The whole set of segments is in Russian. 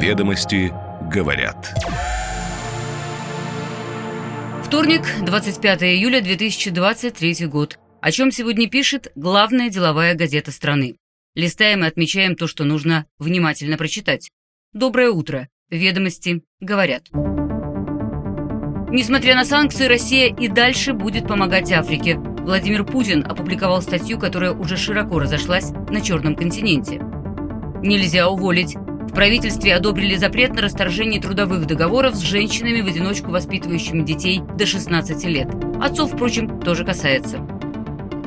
Ведомости говорят. Вторник, 25 июля 2023 год. О чем сегодня пишет главная деловая газета страны. Листаем и отмечаем то, что нужно внимательно прочитать. Доброе утро. Ведомости говорят. Несмотря на санкции, Россия и дальше будет помогать Африке. Владимир Путин опубликовал статью, которая уже широко разошлась на Черном континенте. Нельзя уволить. В правительстве одобрили запрет на расторжение трудовых договоров с женщинами в одиночку воспитывающими детей до 16 лет. Отцов, впрочем, тоже касается.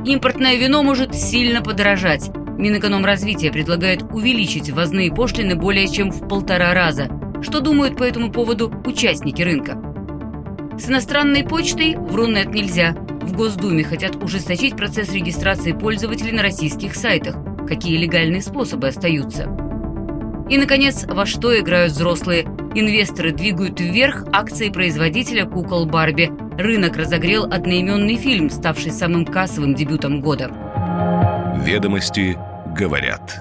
Импортное вино может сильно подорожать. Минэкономразвитие предлагает увеличить ввозные пошлины более чем в полтора раза. Что думают по этому поводу участники рынка? С иностранной почтой в Рунет нельзя. В Госдуме хотят ужесточить процесс регистрации пользователей на российских сайтах. Какие легальные способы остаются? И, наконец, во что играют взрослые? Инвесторы двигают вверх акции производителя кукол Барби. Рынок разогрел одноименный фильм, ставший самым кассовым дебютом года. Ведомости говорят.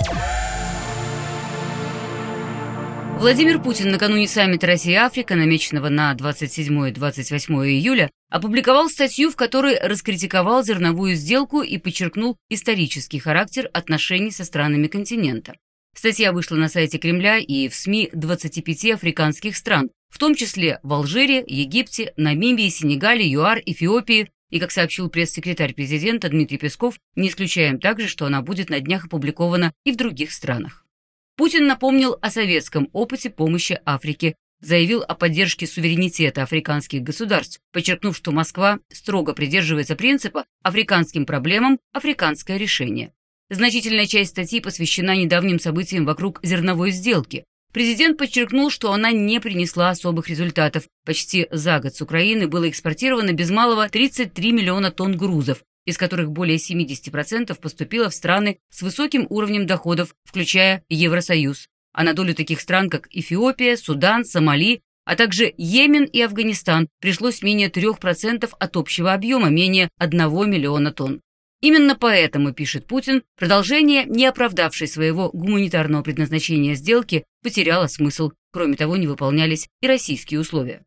Владимир Путин накануне саммита Россия-Африка, намеченного на 27-28 июля, опубликовал статью, в которой раскритиковал зерновую сделку и подчеркнул исторический характер отношений со странами континента. Статья вышла на сайте Кремля и в СМИ 25 африканских стран, в том числе в Алжире, Египте, Намибии, Сенегале, ЮАР, Эфиопии, и, как сообщил пресс-секретарь президента Дмитрий Песков, не исключаем также, что она будет на днях опубликована и в других странах. Путин напомнил о советском опыте помощи Африке, заявил о поддержке суверенитета африканских государств, подчеркнув, что Москва строго придерживается принципа «африканским проблемам – африканское решение». Значительная часть статьи посвящена недавним событиям вокруг зерновой сделки. Президент подчеркнул, что она не принесла особых результатов. Почти за год с Украины было экспортировано без малого 33 миллиона тонн грузов, из которых более 70% поступило в страны с высоким уровнем доходов, включая Евросоюз. А на долю таких стран, как Эфиопия, Судан, Сомали, а также Йемен и Афганистан пришлось менее 3% от общего объема, менее 1 миллиона тонн. Именно поэтому, пишет Путин, продолжение, не оправдавшей своего гуманитарного предназначения сделки, потеряло смысл. Кроме того, не выполнялись и российские условия.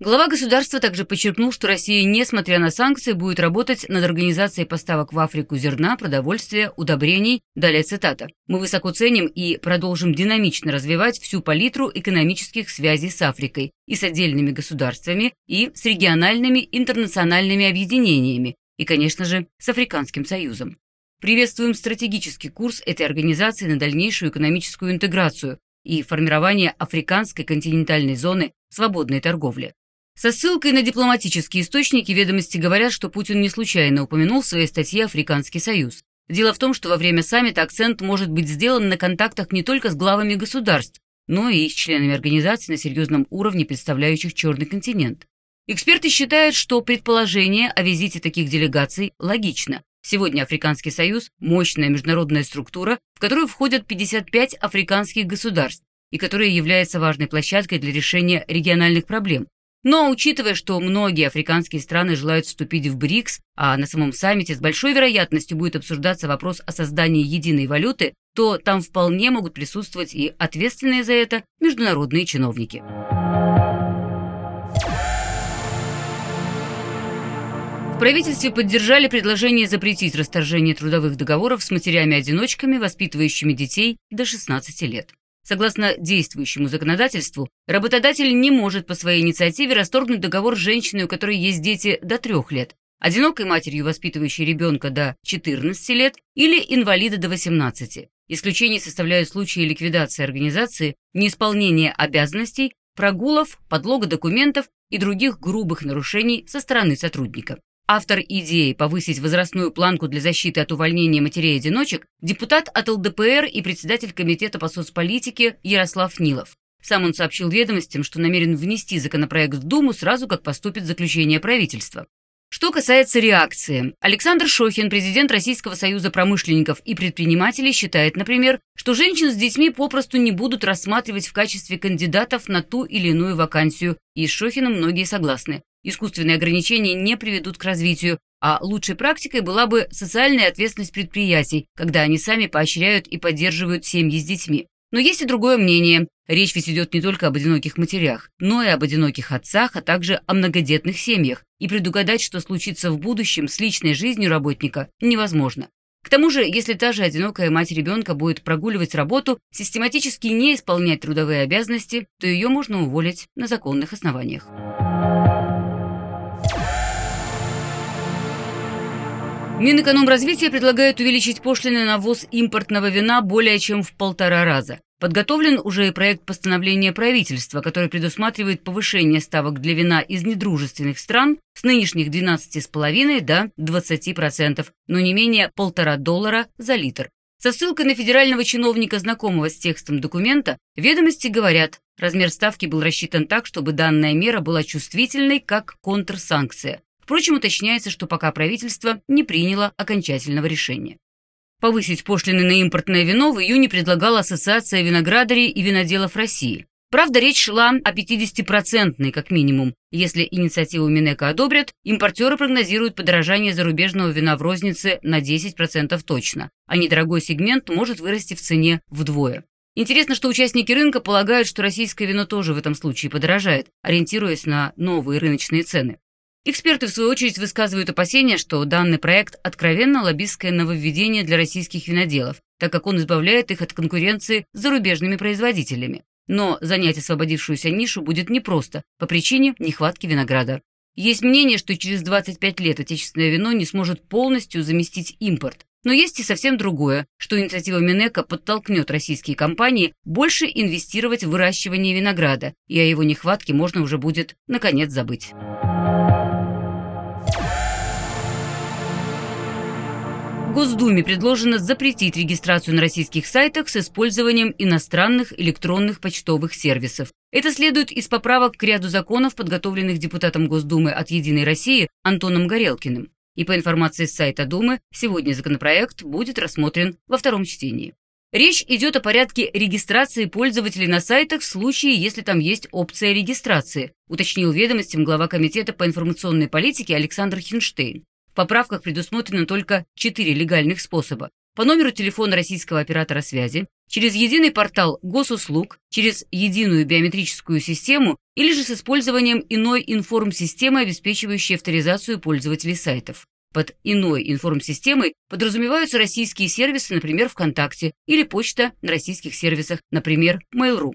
Глава государства также подчеркнул, что Россия, несмотря на санкции, будет работать над организацией поставок в Африку зерна, продовольствия, удобрений. Далее цитата. «Мы высоко ценим и продолжим динамично развивать всю палитру экономических связей с Африкой и с отдельными государствами, и с региональными интернациональными объединениями, и, конечно же, с Африканским Союзом. Приветствуем стратегический курс этой организации на дальнейшую экономическую интеграцию и формирование африканской континентальной зоны свободной торговли. Со ссылкой на дипломатические источники ведомости говорят, что Путин не случайно упомянул в своей статье Африканский Союз. Дело в том, что во время саммита акцент может быть сделан на контактах не только с главами государств, но и с членами организаций на серьезном уровне, представляющих Черный континент. Эксперты считают, что предположение о визите таких делегаций логично. Сегодня Африканский Союз – мощная международная структура, в которую входят 55 африканских государств и которая является важной площадкой для решения региональных проблем. Но учитывая, что многие африканские страны желают вступить в БРИКС, а на самом саммите с большой вероятностью будет обсуждаться вопрос о создании единой валюты, то там вполне могут присутствовать и ответственные за это международные чиновники. В правительстве поддержали предложение запретить расторжение трудовых договоров с матерями-одиночками, воспитывающими детей до 16 лет. Согласно действующему законодательству, работодатель не может по своей инициативе расторгнуть договор с женщиной, у которой есть дети до 3 лет, одинокой матерью, воспитывающей ребенка до 14 лет или инвалида до 18. Исключение составляют случаи ликвидации организации, неисполнения обязанностей, прогулов, подлога документов и других грубых нарушений со стороны сотрудника. Автор идеи повысить возрастную планку для защиты от увольнения матерей-одиночек – депутат от ЛДПР и председатель Комитета по соцполитике Ярослав Нилов. Сам он сообщил ведомостям, что намерен внести законопроект в Думу сразу, как поступит заключение правительства. Что касается реакции, Александр Шохин, президент Российского союза промышленников и предпринимателей, считает, например, что женщин с детьми попросту не будут рассматривать в качестве кандидатов на ту или иную вакансию, и с Шохиным многие согласны. Искусственные ограничения не приведут к развитию, а лучшей практикой была бы социальная ответственность предприятий, когда они сами поощряют и поддерживают семьи с детьми. Но есть и другое мнение. Речь ведь идет не только об одиноких матерях, но и об одиноких отцах, а также о многодетных семьях. И предугадать, что случится в будущем с личной жизнью работника, невозможно. К тому же, если та же одинокая мать ребенка будет прогуливать работу, систематически не исполнять трудовые обязанности, то ее можно уволить на законных основаниях. Минэкономразвития предлагает увеличить пошлины на ввоз импортного вина более чем в полтора раза. Подготовлен уже и проект постановления правительства, который предусматривает повышение ставок для вина из недружественных стран с нынешних 12,5 до 20%, но не менее полтора доллара за литр. Со ссылкой на федерального чиновника, знакомого с текстом документа, ведомости говорят, размер ставки был рассчитан так, чтобы данная мера была чувствительной, как контрсанкция. Впрочем, уточняется, что пока правительство не приняло окончательного решения. Повысить пошлины на импортное вино в июне предлагала Ассоциация виноградарей и виноделов России. Правда, речь шла о 50-процентной, как минимум. Если инициативу Минэка одобрят, импортеры прогнозируют подорожание зарубежного вина в рознице на 10% точно, а недорогой сегмент может вырасти в цене вдвое. Интересно, что участники рынка полагают, что российское вино тоже в этом случае подорожает, ориентируясь на новые рыночные цены. Эксперты, в свою очередь, высказывают опасения, что данный проект – откровенно лоббистское нововведение для российских виноделов, так как он избавляет их от конкуренции с зарубежными производителями. Но занять освободившуюся нишу будет непросто по причине нехватки винограда. Есть мнение, что через 25 лет отечественное вино не сможет полностью заместить импорт. Но есть и совсем другое, что инициатива Минека подтолкнет российские компании больше инвестировать в выращивание винограда, и о его нехватке можно уже будет наконец забыть. Госдуме предложено запретить регистрацию на российских сайтах с использованием иностранных электронных почтовых сервисов. Это следует из поправок к ряду законов, подготовленных депутатом Госдумы от «Единой России» Антоном Горелкиным. И по информации с сайта Думы, сегодня законопроект будет рассмотрен во втором чтении. Речь идет о порядке регистрации пользователей на сайтах в случае, если там есть опция регистрации, уточнил ведомостям глава Комитета по информационной политике Александр Хинштейн поправках предусмотрено только четыре легальных способа. По номеру телефона российского оператора связи, через единый портал госуслуг, через единую биометрическую систему или же с использованием иной информсистемы, обеспечивающей авторизацию пользователей сайтов. Под иной информсистемой подразумеваются российские сервисы, например, ВКонтакте, или почта на российских сервисах, например, Mail.ru.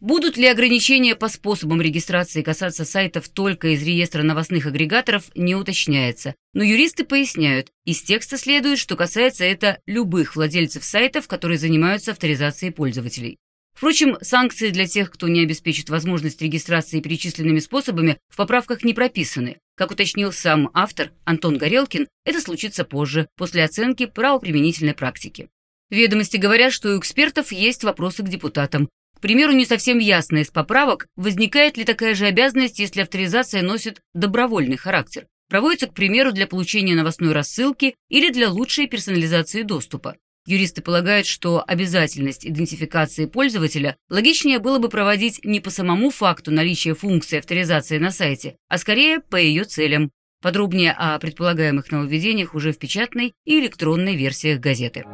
Будут ли ограничения по способам регистрации касаться сайтов только из реестра новостных агрегаторов, не уточняется. Но юристы поясняют, из текста следует, что касается это любых владельцев сайтов, которые занимаются авторизацией пользователей. Впрочем, санкции для тех, кто не обеспечит возможность регистрации перечисленными способами, в поправках не прописаны. Как уточнил сам автор Антон Горелкин, это случится позже, после оценки правоприменительной практики. Ведомости говорят, что у экспертов есть вопросы к депутатам. Примеру, не совсем ясно из поправок, возникает ли такая же обязанность, если авторизация носит добровольный характер. Проводится, к примеру, для получения новостной рассылки или для лучшей персонализации доступа. Юристы полагают, что обязательность идентификации пользователя логичнее было бы проводить не по самому факту наличия функции авторизации на сайте, а скорее по ее целям. Подробнее о предполагаемых нововведениях уже в печатной и электронной версиях газеты.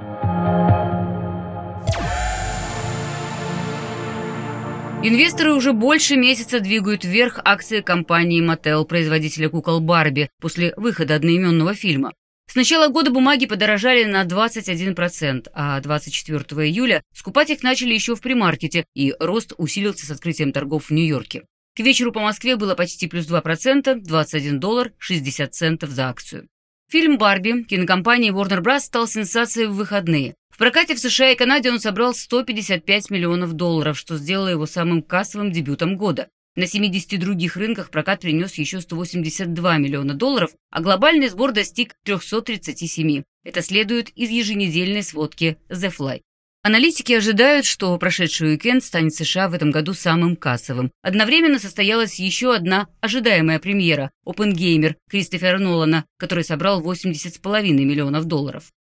Инвесторы уже больше месяца двигают вверх акции компании Mattel, производителя кукол Барби, после выхода одноименного фильма. С начала года бумаги подорожали на 21%, а 24 июля скупать их начали еще в примаркете, и рост усилился с открытием торгов в Нью-Йорке. К вечеру по Москве было почти плюс 2%, 21 доллар 60 центов за акцию. Фильм «Барби» кинокомпании Warner Bros. стал сенсацией в выходные. В прокате в США и Канаде он собрал 155 миллионов долларов, что сделало его самым кассовым дебютом года. На 70 других рынках прокат принес еще 182 миллиона долларов, а глобальный сбор достиг 337. Это следует из еженедельной сводки The Fly. Аналитики ожидают, что прошедший уикенд станет США в этом году самым кассовым. Одновременно состоялась еще одна ожидаемая премьера – Опенгеймер Кристофера Нолана, который собрал 80,5 миллионов долларов.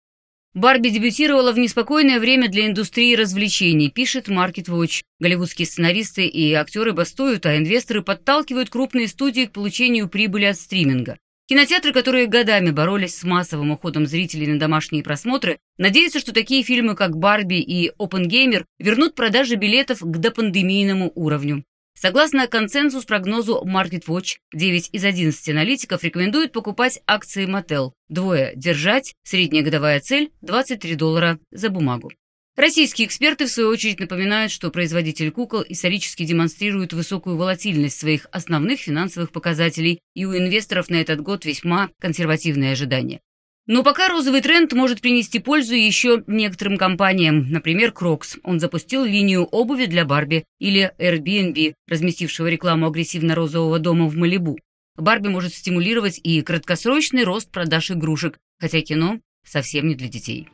Барби дебютировала в неспокойное время для индустрии развлечений, пишет Market Watch. Голливудские сценаристы и актеры бастуют, а инвесторы подталкивают крупные студии к получению прибыли от стриминга. Кинотеатры, которые годами боролись с массовым уходом зрителей на домашние просмотры, надеются, что такие фильмы, как «Барби» и «Опенгеймер» вернут продажи билетов к допандемийному уровню. Согласно консенсус-прогнозу MarketWatch, 9 из 11 аналитиков рекомендуют покупать акции Mattel. Двое – держать, средняя годовая цель – 23 доллара за бумагу. Российские эксперты, в свою очередь, напоминают, что производитель кукол исторически демонстрирует высокую волатильность своих основных финансовых показателей, и у инвесторов на этот год весьма консервативные ожидания. Но пока розовый тренд может принести пользу еще некоторым компаниям, например, Crocs. Он запустил линию обуви для Барби или Airbnb, разместившего рекламу агрессивно-розового дома в Малибу. Барби может стимулировать и краткосрочный рост продаж игрушек, хотя кино совсем не для детей.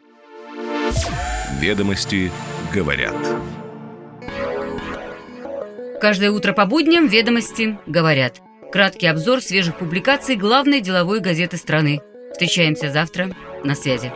Ведомости говорят. Каждое утро по будням «Ведомости говорят». Краткий обзор свежих публикаций главной деловой газеты страны. Встречаемся завтра. На связи.